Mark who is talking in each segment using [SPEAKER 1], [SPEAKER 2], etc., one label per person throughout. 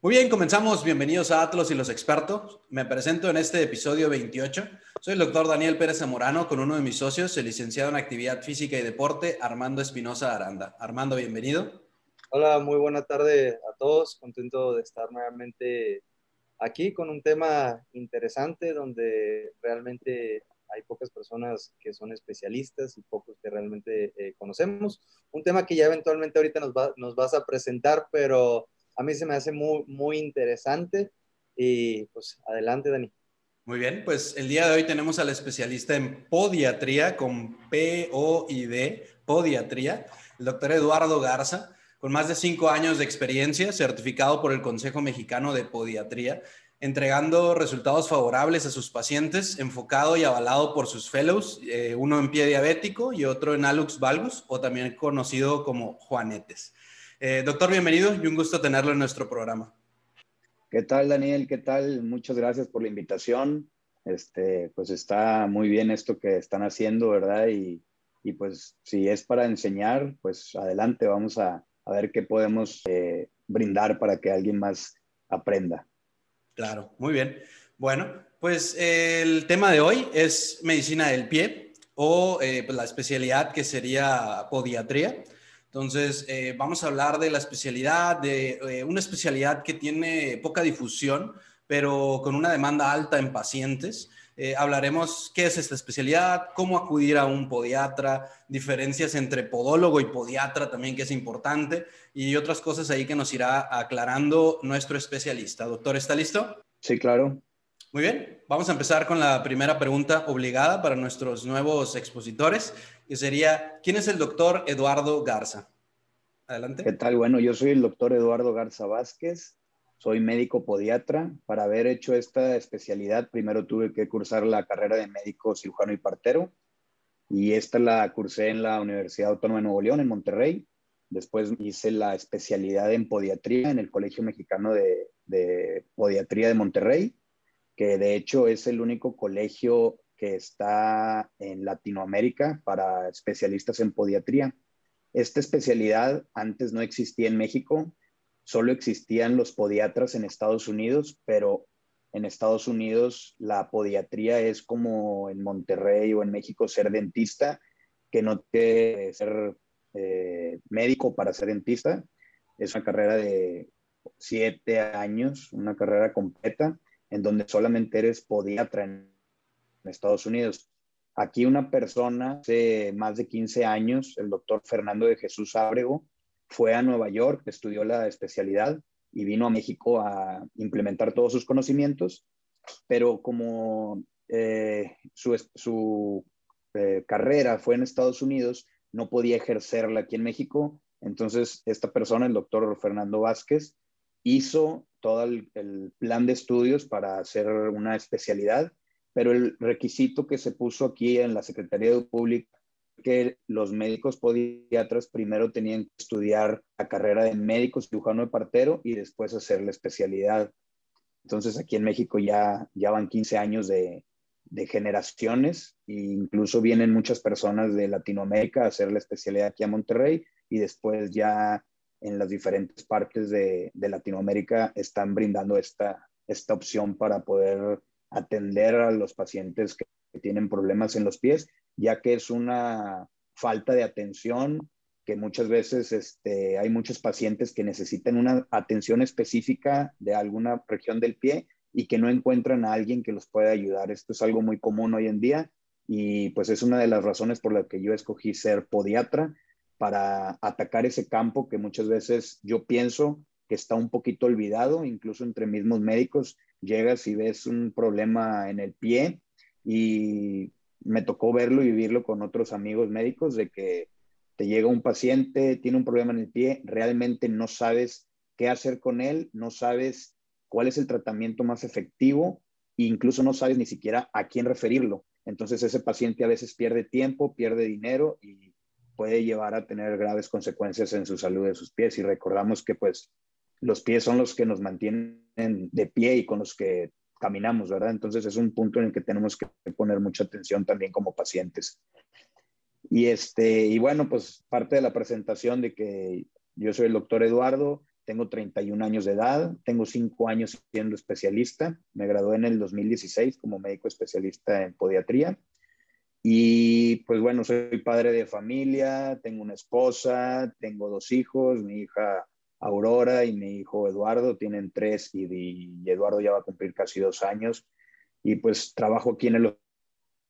[SPEAKER 1] Muy bien, comenzamos. Bienvenidos a Atlos y los expertos. Me presento en este episodio 28. Soy el doctor Daniel Pérez Zamorano con uno de mis socios, el licenciado en Actividad Física y Deporte, Armando Espinosa Aranda. Armando, bienvenido.
[SPEAKER 2] Hola, muy buena tarde a todos. Contento de estar nuevamente aquí con un tema interesante donde realmente hay pocas personas que son especialistas y pocos que realmente eh, conocemos. Un tema que ya eventualmente ahorita nos, nos vas a presentar, pero a mí se me hace muy, muy interesante. Y pues adelante, Dani.
[SPEAKER 1] Muy bien, pues el día de hoy tenemos al especialista en podiatría con P-O-I-D, podiatría, el doctor Eduardo Garza, con más de cinco años de experiencia, certificado por el Consejo Mexicano de Podiatría, entregando resultados favorables a sus pacientes, enfocado y avalado por sus fellows, eh, uno en pie diabético y otro en alux valgus, o también conocido como Juanetes. Eh, doctor, bienvenido y un gusto tenerlo en nuestro programa.
[SPEAKER 3] ¿Qué tal, Daniel? ¿Qué tal? Muchas gracias por la invitación. Este, pues está muy bien esto que están haciendo, ¿verdad? Y, y pues si es para enseñar, pues adelante, vamos a, a ver qué podemos eh, brindar para que alguien más aprenda.
[SPEAKER 1] Claro, muy bien. Bueno, pues el tema de hoy es medicina del pie o eh, pues, la especialidad que sería podiatría. Entonces, eh, vamos a hablar de la especialidad, de eh, una especialidad que tiene poca difusión, pero con una demanda alta en pacientes. Eh, hablaremos qué es esta especialidad, cómo acudir a un podiatra, diferencias entre podólogo y podiatra también, que es importante, y otras cosas ahí que nos irá aclarando nuestro especialista. Doctor, ¿está listo?
[SPEAKER 3] Sí, claro.
[SPEAKER 1] Muy bien, vamos a empezar con la primera pregunta obligada para nuestros nuevos expositores, que sería, ¿quién es el doctor Eduardo Garza?
[SPEAKER 3] Adelante. ¿Qué tal? Bueno, yo soy el doctor Eduardo Garza Vázquez, soy médico podiatra. Para haber hecho esta especialidad, primero tuve que cursar la carrera de médico cirujano y partero, y esta la cursé en la Universidad Autónoma de Nuevo León, en Monterrey. Después hice la especialidad en podiatría en el Colegio Mexicano de, de Podiatría de Monterrey que de hecho es el único colegio que está en Latinoamérica para especialistas en podiatría. Esta especialidad antes no existía en México, solo existían los podiatras en Estados Unidos, pero en Estados Unidos la podiatría es como en Monterrey o en México ser dentista, que no tiene ser eh, médico para ser dentista. Es una carrera de siete años, una carrera completa en donde solamente eres podiatra en Estados Unidos. Aquí una persona hace más de 15 años, el doctor Fernando de Jesús Ábrego, fue a Nueva York, estudió la especialidad y vino a México a implementar todos sus conocimientos, pero como eh, su, eh, carrera fue en Estados Unidos, no podía ejercerla aquí en México. Entonces, esta persona, el doctor Fernando Vázquez, hizo todo el, plan de estudios para hacer una especialidad, pero el requisito que se puso aquí en la Secretaría de Pública que los médicos podiatras primero tenían que estudiar la carrera de médico cirujano de partero y después hacer la especialidad. Entonces aquí en México ya, ya van 15 años de, generaciones e incluso vienen muchas personas de Latinoamérica a hacer la especialidad aquí a Monterrey y después ya en las diferentes partes de, Latinoamérica están brindando esta, esta opción para poder atender a los pacientes que, tienen problemas en los pies, ya que es una falta de atención que muchas veces este, hay muchos pacientes que necesitan una atención específica de alguna región del pie y que no encuentran a alguien que los pueda ayudar. Esto es algo muy común hoy en día y pues es una de las razones por las que yo escogí ser podiatra, para atacar ese campo que muchas veces yo pienso que está un poquito olvidado, incluso entre mismos médicos. Llegas y ves un problema en el pie y me tocó verlo y vivirlo con otros amigos médicos de que te llega un paciente, tiene un problema en el pie, realmente no sabes qué hacer con él, no sabes cuál es el tratamiento más efectivo e incluso no sabes ni siquiera a quién referirlo. Entonces ese paciente a veces pierde tiempo, pierde dinero y puede llevar a tener graves consecuencias en su salud de sus pies. Y recordamos que pues los pies son los que nos mantienen de pie y con los que caminamos, ¿verdad? Entonces es un punto en el que tenemos que poner mucha atención también como pacientes. Y, este, y bueno, pues parte de la presentación de que yo soy el doctor Eduardo, tengo 31 años de edad, tengo 5 años siendo especialista, me gradué en el 2016 como médico especialista en podiatría y pues bueno, soy padre de familia, tengo una esposa, tengo dos hijos, mi hija Aurora y mi hijo Eduardo tienen tres y, Eduardo ya va a cumplir casi dos años y pues trabajo aquí en el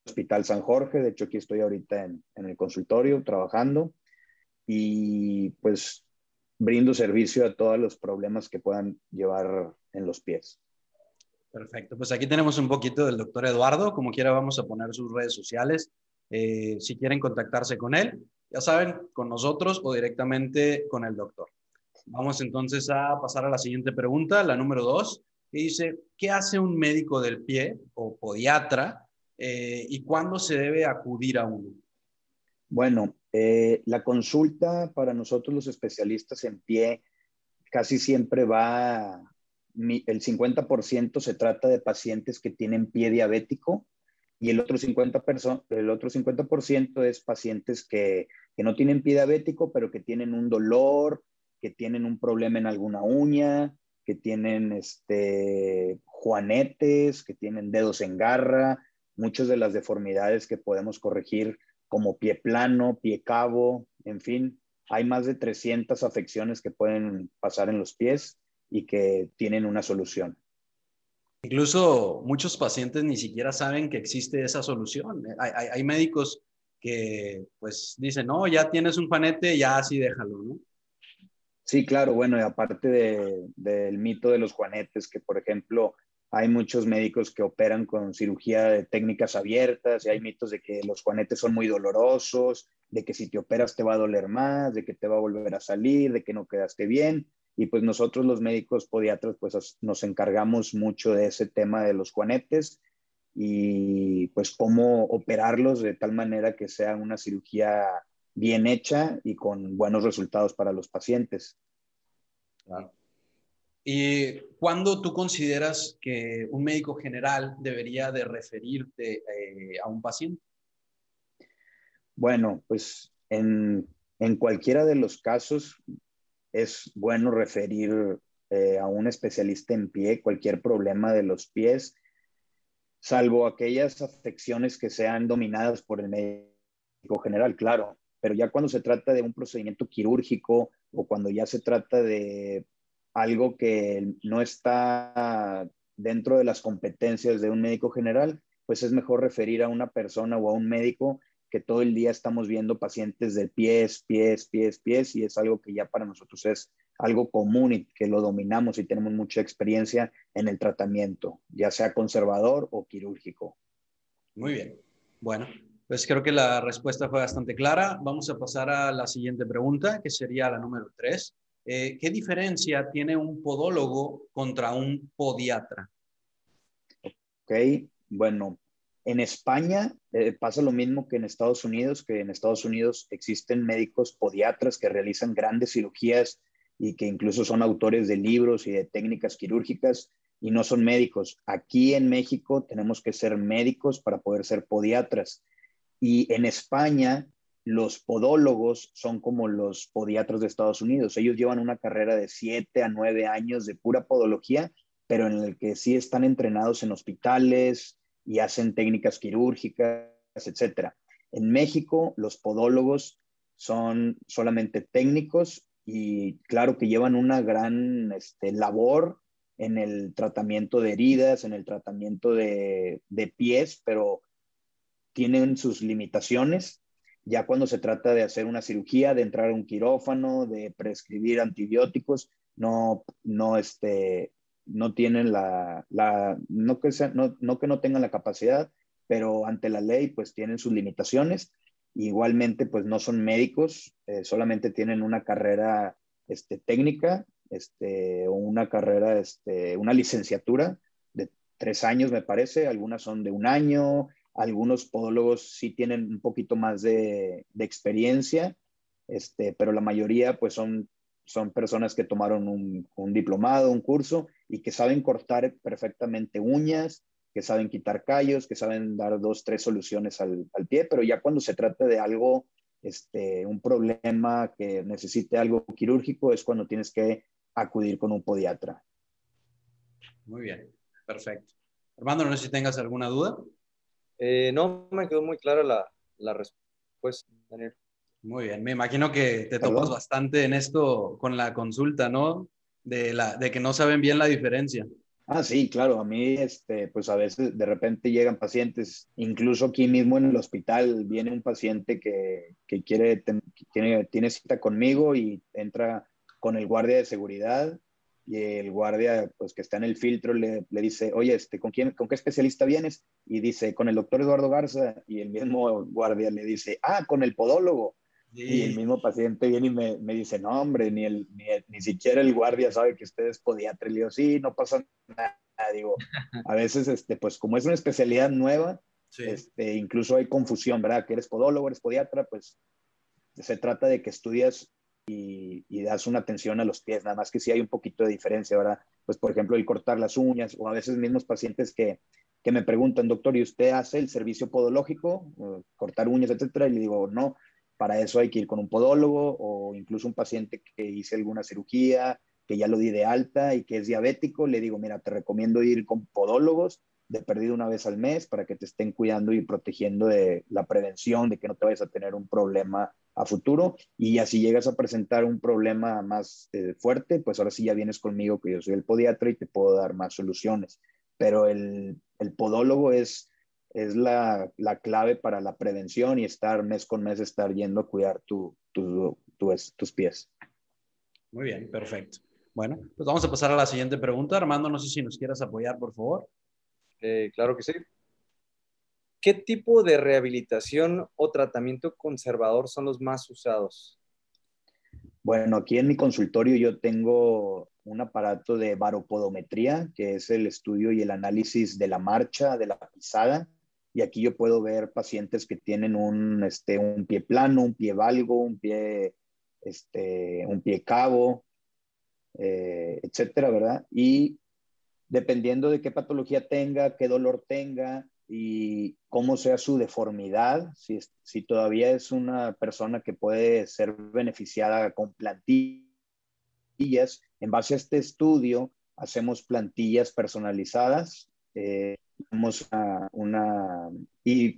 [SPEAKER 3] Hospital San Jorge, de hecho aquí estoy ahorita en, el consultorio trabajando y pues brindo servicio a todos los problemas que puedan llevar en los pies.
[SPEAKER 1] Perfecto, pues aquí tenemos un poquito del doctor Eduardo, como quiera vamos a poner sus redes sociales, eh, si quieren contactarse con él, ya saben, con nosotros o directamente con el doctor. Vamos entonces a pasar a la siguiente pregunta, la número dos, que dice, ¿qué hace un médico del pie o podiatra eh, y cuándo se debe acudir a uno?
[SPEAKER 3] Bueno, eh, la consulta para nosotros los especialistas en pie casi siempre va, el 50% se trata de pacientes que tienen pie diabético y el otro 50%, el otro 50 es pacientes que, que no tienen pie diabético, pero que tienen un dolor, que tienen un problema en alguna uña, que tienen este, juanetes, que tienen dedos en garra, muchas de las deformidades que podemos corregir como pie plano, pie cabo, en fin, hay más de 300 afecciones que pueden pasar en los pies y que tienen una solución.
[SPEAKER 1] Incluso muchos pacientes ni siquiera saben que existe esa solución. Hay, médicos que pues dicen, no, ya tienes un panete, ya así déjalo, ¿no?
[SPEAKER 3] Sí, claro, bueno, y aparte del mito de los juanetes, que por ejemplo hay muchos médicos que operan con cirugía de técnicas abiertas y hay mitos de que los juanetes son muy dolorosos, de que si te operas te va a doler más, de que te va a volver a salir, de que no quedaste bien. Y pues nosotros los médicos podiatras pues nos encargamos mucho de ese tema de los juanetes y pues cómo operarlos de tal manera que sea una cirugía bien hecha y con buenos resultados para los pacientes.
[SPEAKER 1] Claro. ¿Y cuándo tú consideras que un médico general debería de referirte eh, a un paciente?
[SPEAKER 3] Bueno, pues en, cualquiera de los casos es bueno referir eh, a un especialista en pie, cualquier problema de los pies, salvo aquellas afecciones que sean dominadas por el médico general, claro. Pero ya cuando se trata de un procedimiento quirúrgico o cuando ya se trata de algo que no está dentro de las competencias de un médico general, pues es mejor referir a una persona o a un médico que todo el día estamos viendo pacientes de pies, pies, pies, pies, y es algo que ya para nosotros es algo común y que lo dominamos y tenemos mucha experiencia en el tratamiento, ya sea conservador o quirúrgico.
[SPEAKER 1] Muy bien. Bueno, pues creo que la respuesta fue bastante clara. Vamos a pasar a la siguiente pregunta, que sería la número tres. Eh, ¿qué diferencia tiene un podólogo contra un podiatra?
[SPEAKER 3] Ok, bueno, en España eh, pasa lo mismo que en Estados Unidos, que en Estados Unidos existen médicos podiatras que realizan grandes cirugías y que incluso son autores de libros y de técnicas quirúrgicas y no son médicos. Aquí en México tenemos que ser médicos para poder ser podiatras. Y en España los podólogos son como los podiatras de Estados Unidos. Ellos llevan una carrera de siete a nueve años de pura podología, pero en el que sí están entrenados en hospitales y hacen técnicas quirúrgicas, etc. En México, los podólogos son solamente técnicos y claro que llevan una gran este, labor en el tratamiento de heridas, en el tratamiento de, de pies, pero tienen sus limitaciones ya cuando se trata de hacer una cirugía, de entrar a un quirófano, de prescribir antibióticos, no, no, este, no tienen la, la no, que no, no, que no tengan la capacidad, pero ante la ley pues tienen sus limitaciones. Igualmente pues no son médicos, eh, solamente tienen una carrera este, técnica este, una carrera, este, una licenciatura de tres años me parece, algunas son de un año, algunos podólogos sí tienen un poquito más de, experiencia, este, pero la mayoría pues son, son personas que tomaron un, diplomado, un curso y que saben cortar perfectamente uñas, que saben quitar callos, que saben dar dos, tres soluciones al, pie, pero ya cuando se trata de algo, este, un problema que necesite algo quirúrgico, es cuando tienes que acudir con un podiatra.
[SPEAKER 1] Muy bien, perfecto. Armando, no sé si tengas alguna duda.
[SPEAKER 2] Eh, no, me quedó muy clara la, la respuesta, Daniel.
[SPEAKER 1] Muy bien, me imagino que te topas bastante en esto con la consulta, ¿no? De, la, de que no saben bien la diferencia.
[SPEAKER 3] Ah, sí, claro. A mí, este, pues a veces de repente llegan pacientes, incluso aquí mismo en el hospital viene un paciente que, que quiere, tiene, tiene cita conmigo y entra con el guardia de seguridad y el guardia, pues que está en el filtro, le, le, dice, oye, este, ¿con, quién, ¿con qué especialista vienes? Y dice, con el doctor Eduardo Garza. Y el mismo guardia le dice, ah, con el podólogo. Y el mismo paciente viene y me, me dice, no, hombre, ni, el, ni, ni, siquiera el guardia sabe que usted es podiatra. Y le digo, sí, no pasa nada. Digo, a veces, este, pues como es una especialidad nueva, este, incluso hay confusión, ¿verdad? Que eres podólogo, eres podiatra, pues se trata de que estudias y, y, das una atención a los pies, nada más que sí hay un poquito de diferencia, ¿verdad? Pues, por ejemplo, el cortar las uñas, o a veces mismos pacientes que, que me preguntan, doctor, ¿y usted hace el servicio podológico, cortar uñas, etcétera? Y le digo, no, para eso hay que ir con un podólogo o incluso un paciente que hice alguna cirugía, que ya lo di de alta y que es diabético, le digo, mira, te recomiendo ir con podólogos de perdido una vez al mes para que te estén cuidando y protegiendo de la prevención, de que no te vayas a tener un problema a futuro. Y ya si llegas a presentar un problema más eh, fuerte, pues ahora sí ya vienes conmigo, que yo soy el podiatra y te puedo dar más soluciones. Pero el, el podólogo es es la, la, clave para la prevención y estar mes con mes, estar yendo a cuidar tu, tu, tus pies.
[SPEAKER 1] Muy bien, perfecto. Bueno, pues vamos a pasar a la siguiente pregunta. Armando, no sé si nos quieras apoyar, por favor.
[SPEAKER 2] Eh, claro que sí. ¿Qué tipo de rehabilitación o tratamiento conservador son los más usados?
[SPEAKER 3] Bueno, aquí en mi consultorio yo tengo un aparato de baropodometría, que es el estudio y el análisis de la marcha, de la pisada, y aquí yo puedo ver pacientes que tienen un, este, un pie plano, un pie valgo, un pie, este, un pie cabo, eh, etcétera, ¿verdad? Y dependiendo de qué patología tenga, qué dolor tenga y cómo sea su deformidad, si, si todavía es una persona que puede ser beneficiada con plantillas, en base a este estudio hacemos plantillas personalizadas. Eh, una, y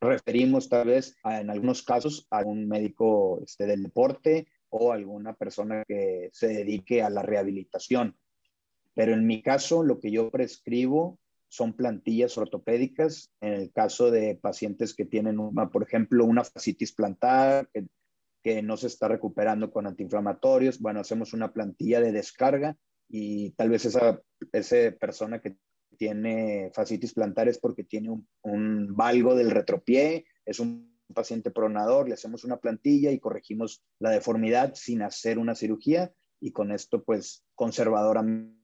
[SPEAKER 3] referimos tal vez en algunos casos a un médico este, del deporte o alguna persona que se dedique a la rehabilitación. Pero en mi caso, lo que yo prescribo son plantillas ortopédicas. En el caso de pacientes que tienen, una, por ejemplo, una fascitis plantar, que, que no se está recuperando con antiinflamatorios, bueno, hacemos una plantilla de descarga y tal vez esa, esa persona que tiene fascitis plantares porque tiene un, valgo del retropié, es un paciente pronador, le hacemos una plantilla y corregimos la deformidad sin hacer una cirugía y con esto pues conservadoramente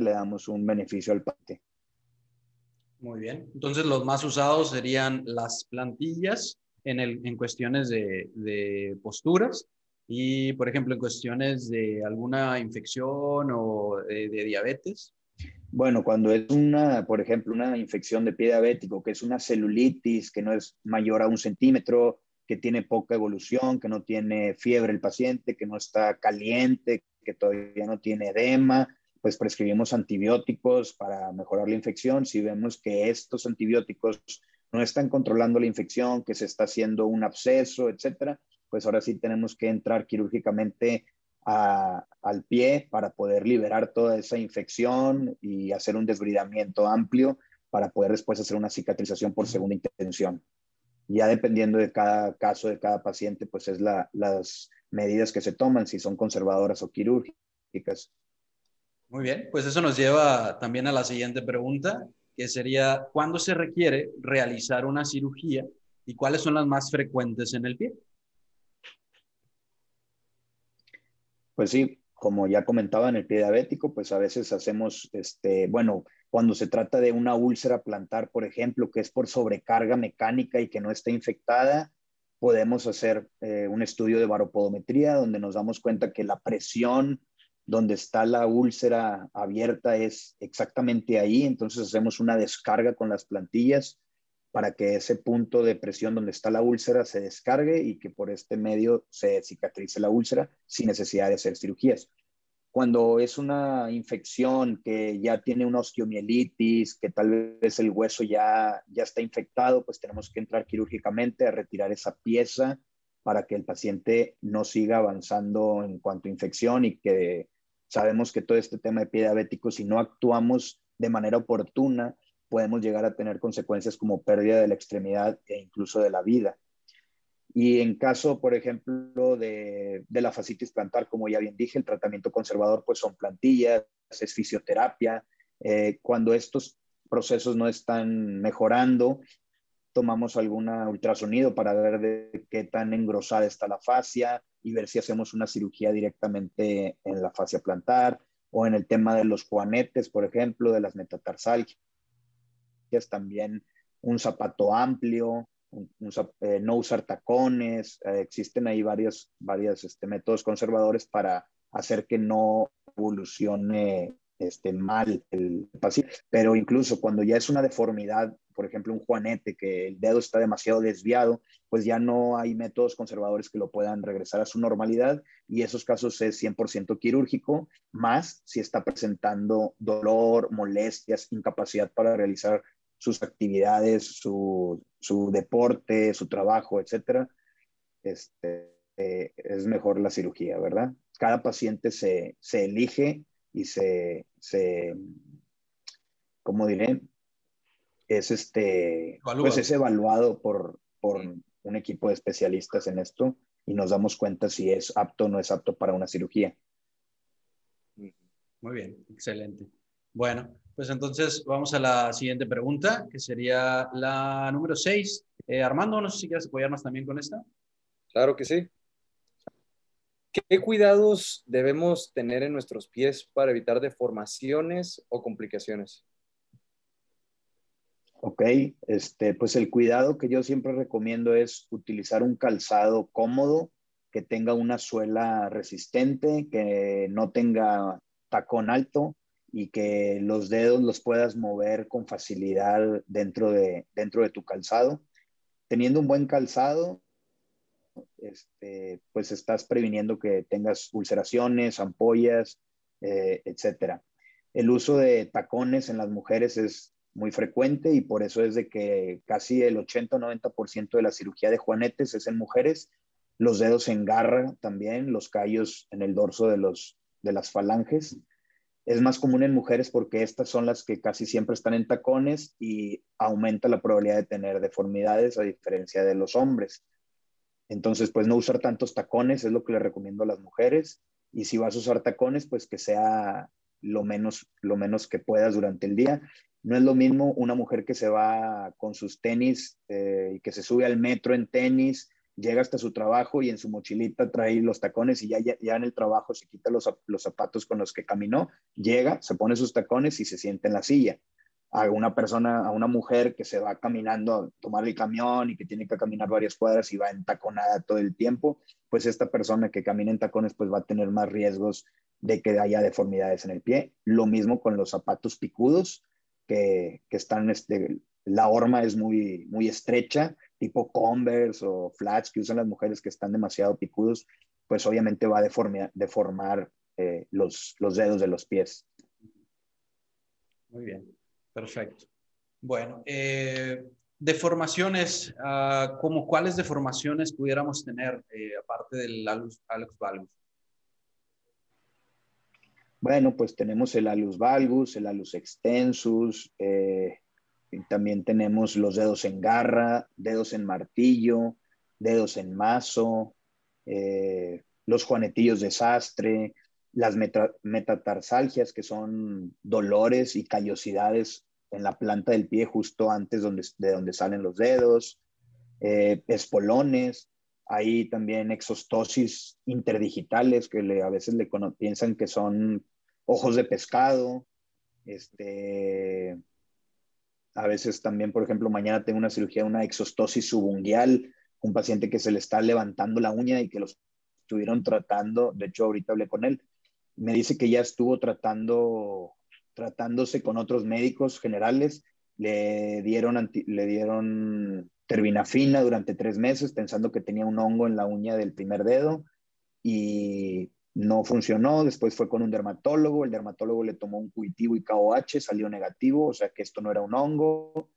[SPEAKER 3] le damos un beneficio al paciente.
[SPEAKER 1] Muy bien, entonces los más usados serían las plantillas en, el, en cuestiones de, de posturas y por ejemplo en cuestiones de alguna infección o de diabetes.
[SPEAKER 3] Bueno, cuando es una, por ejemplo, una infección de pie diabético, que es una celulitis que no es mayor a un centímetro, que tiene poca evolución, que no tiene fiebre el paciente, que no está caliente, que todavía no tiene edema, pues prescribimos antibióticos para mejorar la infección. Si vemos que estos antibióticos no están controlando la infección, que se está haciendo un absceso, etcétera, pues ahora sí tenemos que entrar quirúrgicamente al pie para poder liberar toda esa infección y hacer un desbridamiento amplio para poder después hacer una cicatrización por segunda intención. Ya dependiendo de cada caso, de cada paciente, pues es la, las medidas que se toman, si son conservadoras o quirúrgicas.
[SPEAKER 1] Muy bien, pues eso nos lleva también a la siguiente pregunta, que sería, ¿cuándo se requiere realizar una cirugía y cuáles son las más frecuentes en el pie?
[SPEAKER 3] Pues sí, como ya comentaba en el pie diabético, pues a veces hacemos, este, bueno, cuando se trata de una úlcera plantar, por ejemplo, que es por sobrecarga mecánica y que no está infectada, podemos hacer eh, un estudio de baropodometría donde nos damos cuenta que la presión donde está la úlcera abierta es exactamente ahí, entonces hacemos una descarga con las plantillas para que ese punto de presión donde está la úlcera se descargue y que por este medio se cicatrice la úlcera sin necesidad de hacer cirugías. Cuando es una infección que ya tiene una osteomielitis, que tal vez el hueso ya, ya está infectado, pues tenemos que entrar quirúrgicamente a retirar esa pieza para que el paciente no siga avanzando en cuanto a infección y que sabemos que todo este tema de pie diabético, si no actuamos de manera oportuna, podemos llegar a tener consecuencias como pérdida de la extremidad e incluso de la vida. Y en caso, por ejemplo, de, la fascitis plantar, como ya bien dije, el tratamiento conservador pues son plantillas, es fisioterapia. Eh, cuando estos procesos no están mejorando, tomamos alguna ultrasonido para ver de qué tan engrosada está la fascia y ver si hacemos una cirugía directamente en la fascia plantar o en el tema de los juanetes, por ejemplo, de las metatarsalgias, también un zapato amplio, eh, no usar tacones, eh, existen ahí varios, varios este, métodos conservadores para hacer que no evolucione este, mal el paciente, pero incluso cuando ya es una deformidad, por ejemplo, un juanete, que el dedo está demasiado desviado, pues ya no hay métodos conservadores que lo puedan regresar a su normalidad y esos casos es 100% quirúrgico, más si está presentando dolor, molestias, incapacidad para realizar sus actividades, su, su deporte, su trabajo, etcétera, este, eh, es mejor la cirugía, ¿verdad? Cada paciente se, se elige y se, se, ¿cómo diré? Es, este, pues es evaluado por, por un equipo de especialistas en esto y nos damos cuenta si es apto o no es apto para una cirugía.
[SPEAKER 1] Muy bien, excelente. Bueno, pues entonces vamos a la siguiente pregunta, que sería la número 6. Eh, Armando, no sé si quieres apoyarnos también con esta.
[SPEAKER 2] Claro que sí. ¿Qué cuidados debemos tener en nuestros pies para evitar deformaciones o complicaciones?
[SPEAKER 3] Ok, este, pues el cuidado que yo siempre recomiendo es utilizar un calzado cómodo, que tenga una suela resistente, que no tenga tacón alto, y que los dedos los puedas mover con facilidad dentro de, dentro de tu calzado. Teniendo un buen calzado, este, pues estás previniendo que tengas ulceraciones, ampollas, eh, etc. El uso de tacones en las mujeres es muy frecuente y por eso es de que casi el 80-90% de la cirugía de juanetes es en mujeres. Los dedos en garra también, los callos en el dorso de, los, de las falanges es más común en mujeres porque estas son las que casi siempre están en tacones y aumenta la probabilidad de tener deformidades a diferencia de los hombres. Entonces, pues no usar tantos tacones es lo que le recomiendo a las mujeres. Y si vas a usar tacones, pues que sea lo menos, lo menos que puedas durante el día. No es lo mismo una mujer que se va con sus tenis eh, y que se sube al metro en tenis llega hasta su trabajo y en su mochilita trae los tacones y ya, ya, en el trabajo se quita los, los, zapatos con los que caminó, llega, se pone sus tacones y se siente en la silla. A una persona, a una mujer que se va caminando a tomar el camión y que tiene que caminar varias cuadras y va en taconada todo el tiempo, pues esta persona que camina en tacones pues va a tener más riesgos de que haya deformidades en el pie. Lo mismo con los zapatos picudos, que, que están, este, la horma es muy, muy estrecha tipo Converse o flats que usan las mujeres que están demasiado picudos, pues obviamente va a deformar, deformar eh, los, los dedos de los pies.
[SPEAKER 1] Muy bien, perfecto. Bueno, eh, deformaciones, uh, ¿como cuáles deformaciones pudiéramos tener eh, aparte del alus, alus valgus?
[SPEAKER 3] Bueno, pues tenemos el alus valgus, el alus extensus, eh, también tenemos los dedos en garra, dedos en martillo, dedos en mazo, eh, los juanetillos de sastre, las metatarsalgias, que son dolores y callosidades en la planta del pie justo antes de donde salen los dedos, eh, espolones, hay también exostosis interdigitales que a veces le piensan que son ojos de pescado, este, a veces también, por ejemplo, mañana tengo una cirugía, una exostosis subungual, un paciente que se le está levantando la uña y que los estuvieron tratando, de hecho ahorita hablé con él, me dice que ya estuvo tratando, tratándose con otros médicos generales, le dieron, le dieron terbinafina durante tres meses pensando que tenía un hongo en la uña del primer dedo y no funcionó, después fue con un dermatólogo, el dermatólogo le tomó un curitivo y KOH, salió negativo, o sea que esto no era un hongo.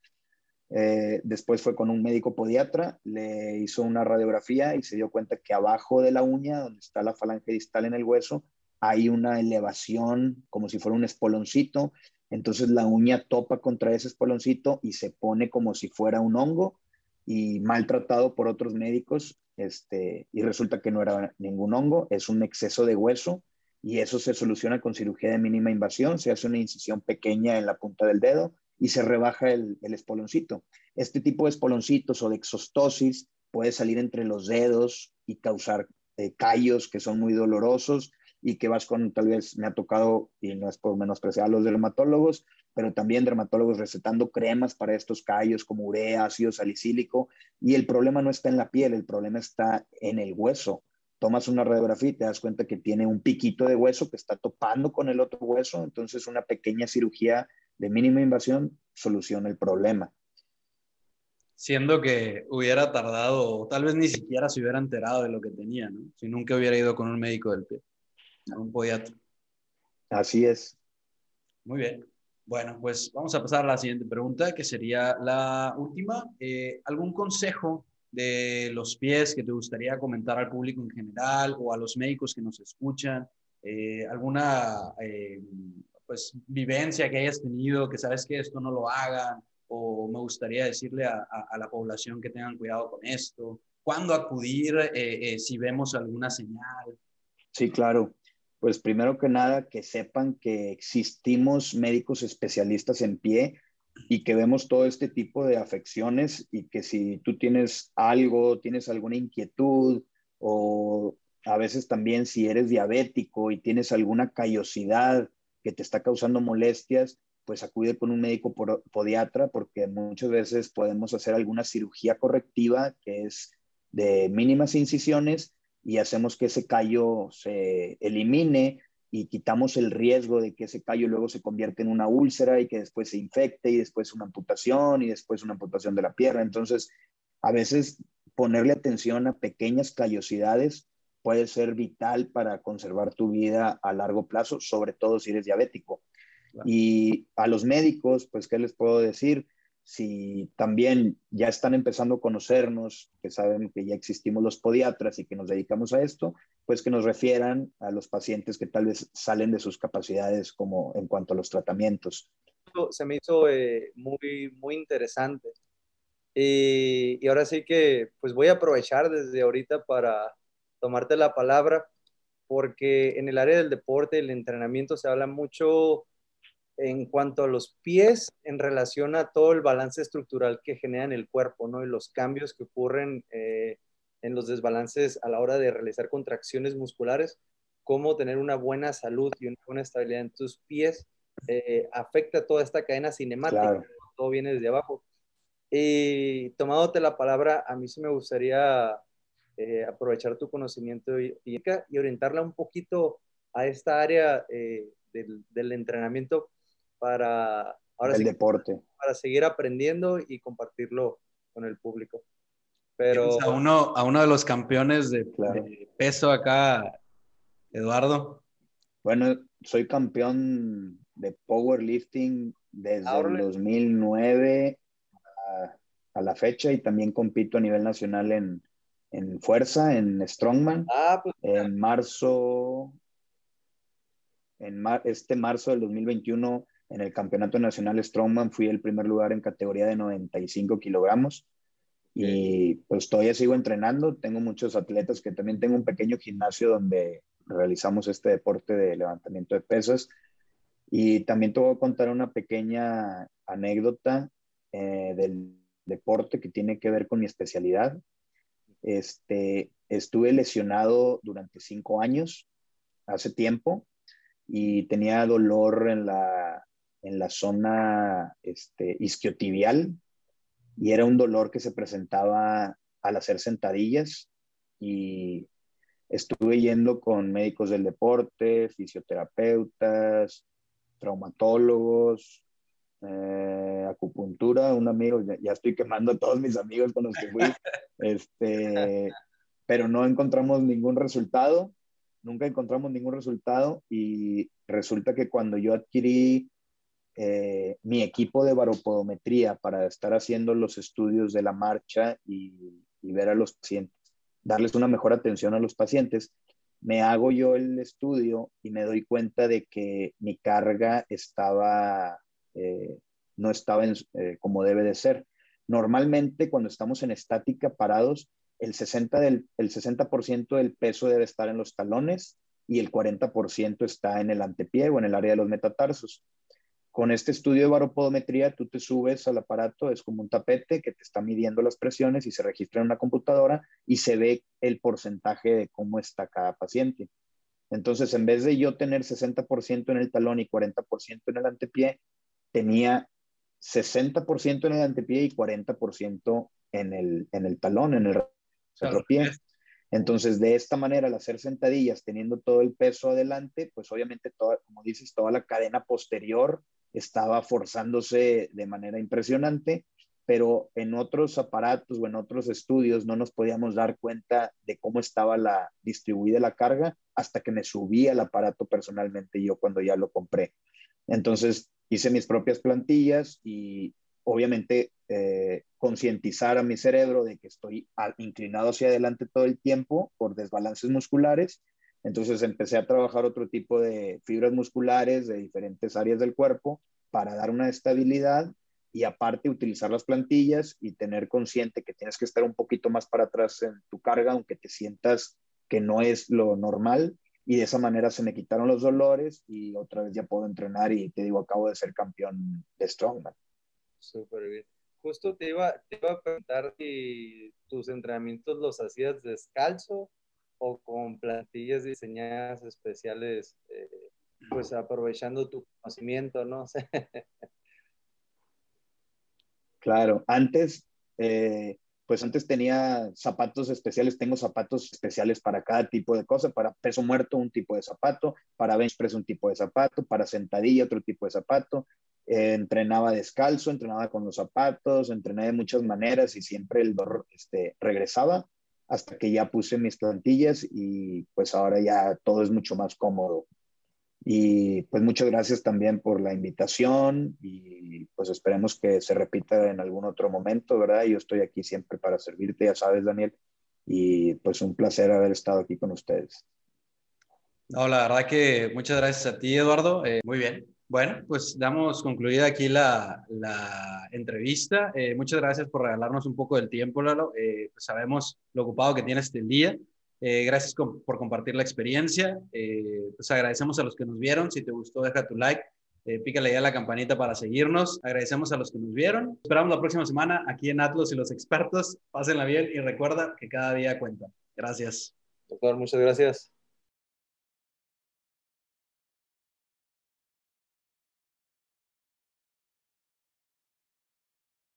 [SPEAKER 3] Eh, después fue con un médico podiatra, le hizo una radiografía y se dio cuenta que abajo de la uña, donde está la falange distal en el hueso, hay una elevación como si fuera un espoloncito. Entonces la uña topa contra ese espoloncito y se pone como si fuera un hongo y maltratado por otros médicos este, y resulta que no era ningún hongo, es un exceso de hueso y eso se soluciona con cirugía de mínima invasión, se hace una incisión pequeña en la punta del dedo y se rebaja el, espoloncito. Este tipo de espoloncitos o de exostosis puede salir entre los dedos y causar eh, callos que son muy dolorosos y que vas con, tal vez me ha tocado, y no es por menospreciar a los dermatólogos, pero también dermatólogos recetando cremas para estos callos como urea, ácido salicílico, y el problema no está en la piel, el problema está en el hueso. Tomas una radiografía y te das cuenta que tiene un piquito de hueso que está topando con el otro hueso, entonces una pequeña cirugía de mínima invasión soluciona el problema.
[SPEAKER 1] Siendo que hubiera tardado, tal vez ni siquiera se hubiera enterado de lo que tenía, ¿no? Si nunca hubiera ido con un médico del pie un podiatra.
[SPEAKER 3] Así es.
[SPEAKER 1] Muy bien. Bueno, pues vamos a pasar a la siguiente pregunta, que sería la última. Eh, ¿Algún consejo de los pies que te gustaría comentar al público en general o a los médicos que nos escuchan? Eh, ¿Alguna eh, pues, vivencia que hayas tenido que sabes que esto no lo hagan? ¿O me gustaría decirle a, a la población que tengan cuidado con esto? ¿Cuándo acudir si vemos alguna señal?
[SPEAKER 3] Sí, claro. Pues primero que nada, que sepan que existimos médicos especialistas en pie y que vemos todo este tipo de afecciones y que si tú tienes algo, tienes alguna inquietud o a veces también si eres diabético y tienes alguna callosidad que te está causando molestias, pues acude con un médico podiatra porque muchas veces podemos hacer alguna cirugía correctiva que es de mínimas incisiones y hacemos que ese callo se elimine y quitamos el riesgo de que ese callo luego se convierta en una úlcera y que después se infecte y después una amputación y después una amputación de la pierna. Entonces, a veces ponerle atención a pequeñas callosidades puede ser vital para conservar tu vida a largo plazo, sobre todo si eres diabético. Y a los médicos, pues, ¿qué les puedo decir? Si también ya están empezando a conocernos, que saben que ya existimos los podiatras y que nos dedicamos a esto, pues que nos refieran a los pacientes que tal vez salen de sus capacidades como en cuanto a los tratamientos.
[SPEAKER 2] Se me hizo eh, muy, muy interesante. Y, y ahora sí que pues voy a aprovechar desde ahorita para tomarte la palabra, porque en el área del deporte, el entrenamiento, se habla mucho en cuanto a los pies en relación a todo el balance estructural que genera en el cuerpo, ¿no? Y los cambios que ocurren eh, en los desbalances a la hora de realizar contracciones musculares, cómo tener una buena salud y una buena estabilidad en tus pies eh, afecta toda esta cadena cinemática, todo viene desde abajo. Y tomándote la palabra, a mí sí me gustaría eh, aprovechar tu conocimiento y, y, orientarla un poquito a esta área del, del entrenamiento para
[SPEAKER 3] ahora el deporte.
[SPEAKER 2] Para seguir aprendiendo y compartirlo con el público. Pero
[SPEAKER 1] a uno, a uno de los campeones de, peso acá, Eduardo.
[SPEAKER 3] Bueno, soy campeón de powerlifting desde el 2009 a, la fecha y también compito a nivel nacional en, en fuerza, en strongman.
[SPEAKER 2] Ah, pues,
[SPEAKER 3] en marzo, en este marzo del 2021 en el Campeonato Nacional Strongman fui el primer lugar en categoría de 95 kilogramos. Y pues todavía sigo entrenando. Tengo muchos atletas que también tengo un pequeño gimnasio donde realizamos este deporte de levantamiento de pesas. Y también te voy a contar una pequeña anécdota eh, del deporte que tiene que ver con mi especialidad. Este, estuve lesionado durante cinco años, hace tiempo, y tenía dolor en la en la zona este, isquiotibial y era un dolor que se presentaba al hacer sentadillas y estuve yendo con médicos del deporte, fisioterapeutas, traumatólogos, eh, acupuntura, un amigo, ya, estoy quemando a todos mis amigos con los que fui, este, pero no encontramos ningún resultado nunca encontramos ningún resultado y resulta que cuando yo adquirí eh, mi equipo de baropodometría para estar haciendo los estudios de la marcha y, ver a los pacientes, darles una mejor atención a los pacientes, me hago yo el estudio y me doy cuenta de que mi carga estaba, eh, no estaba eh, como debe de ser. Normalmente cuando estamos en estática parados, el 60%, del, el 60 del peso debe estar en los talones y el 40% está en el antepié o en el área de los metatarsos. Con este estudio de baropodometría, tú te subes al aparato, es como un tapete que te está midiendo las presiones y se registra en una computadora y se ve el porcentaje de cómo está cada paciente. Entonces, en vez de yo tener 60% en el talón y 40% en el antepié, tenía 60% en el antepié y 40% en el, en el talón, en el retropié. Entonces, de esta manera, al hacer sentadillas, teniendo todo el peso adelante, pues obviamente, toda, como dices, toda la cadena posterior estaba forzándose de manera impresionante, pero en otros aparatos o en otros estudios no nos podíamos dar cuenta de cómo estaba la distribuida la carga hasta que me subí al aparato personalmente yo cuando ya lo compré. Entonces hice mis propias plantillas y obviamente eh, concientizar a mi cerebro de que estoy inclinado hacia adelante todo el tiempo por desbalances musculares entonces empecé a trabajar otro tipo de fibras musculares de diferentes áreas del cuerpo para dar una estabilidad y aparte utilizar las plantillas y tener consciente que tienes que estar un poquito más para atrás en tu carga, aunque te sientas que no es lo normal. Y de esa manera se me quitaron los dolores y otra vez ya puedo entrenar y te digo, acabo de ser campeón de Strongman.
[SPEAKER 2] Súper bien. Justo te iba, te iba a preguntar si tus entrenamientos los hacías descalzo o con plantillas diseñadas especiales, eh, pues aprovechando tu conocimiento, ¿no?
[SPEAKER 3] claro, antes, eh, pues antes tenía zapatos especiales, tengo zapatos especiales para cada tipo de cosa, para peso muerto un tipo de zapato, para bench press un tipo de zapato, para sentadilla otro tipo de zapato, eh, entrenaba descalzo, entrenaba con los zapatos, entrené de muchas maneras y siempre el dolor este, regresaba hasta que ya puse mis plantillas y pues ahora ya todo es mucho más cómodo. Y pues muchas gracias también por la invitación y pues esperemos que se repita en algún otro momento, ¿verdad? Yo estoy aquí siempre para servirte, ya sabes, Daniel, y pues un placer haber estado aquí con ustedes.
[SPEAKER 1] No, la verdad que muchas gracias a ti, Eduardo. Eh, muy bien. Bueno, pues damos concluida aquí la, entrevista. Eh, muchas gracias por regalarnos un poco del tiempo, Lalo. Eh, pues sabemos lo ocupado que tienes este día. Eh, gracias por compartir la experiencia. pues agradecemos a los que nos vieron. Si te gustó, deja tu like. pícale ya la campanita para seguirnos. Agradecemos a los que nos vieron. Esperamos la próxima semana aquí en Atlas y los expertos. Pásenla bien y recuerda que cada día cuenta. Gracias.
[SPEAKER 2] Doctor, muchas gracias.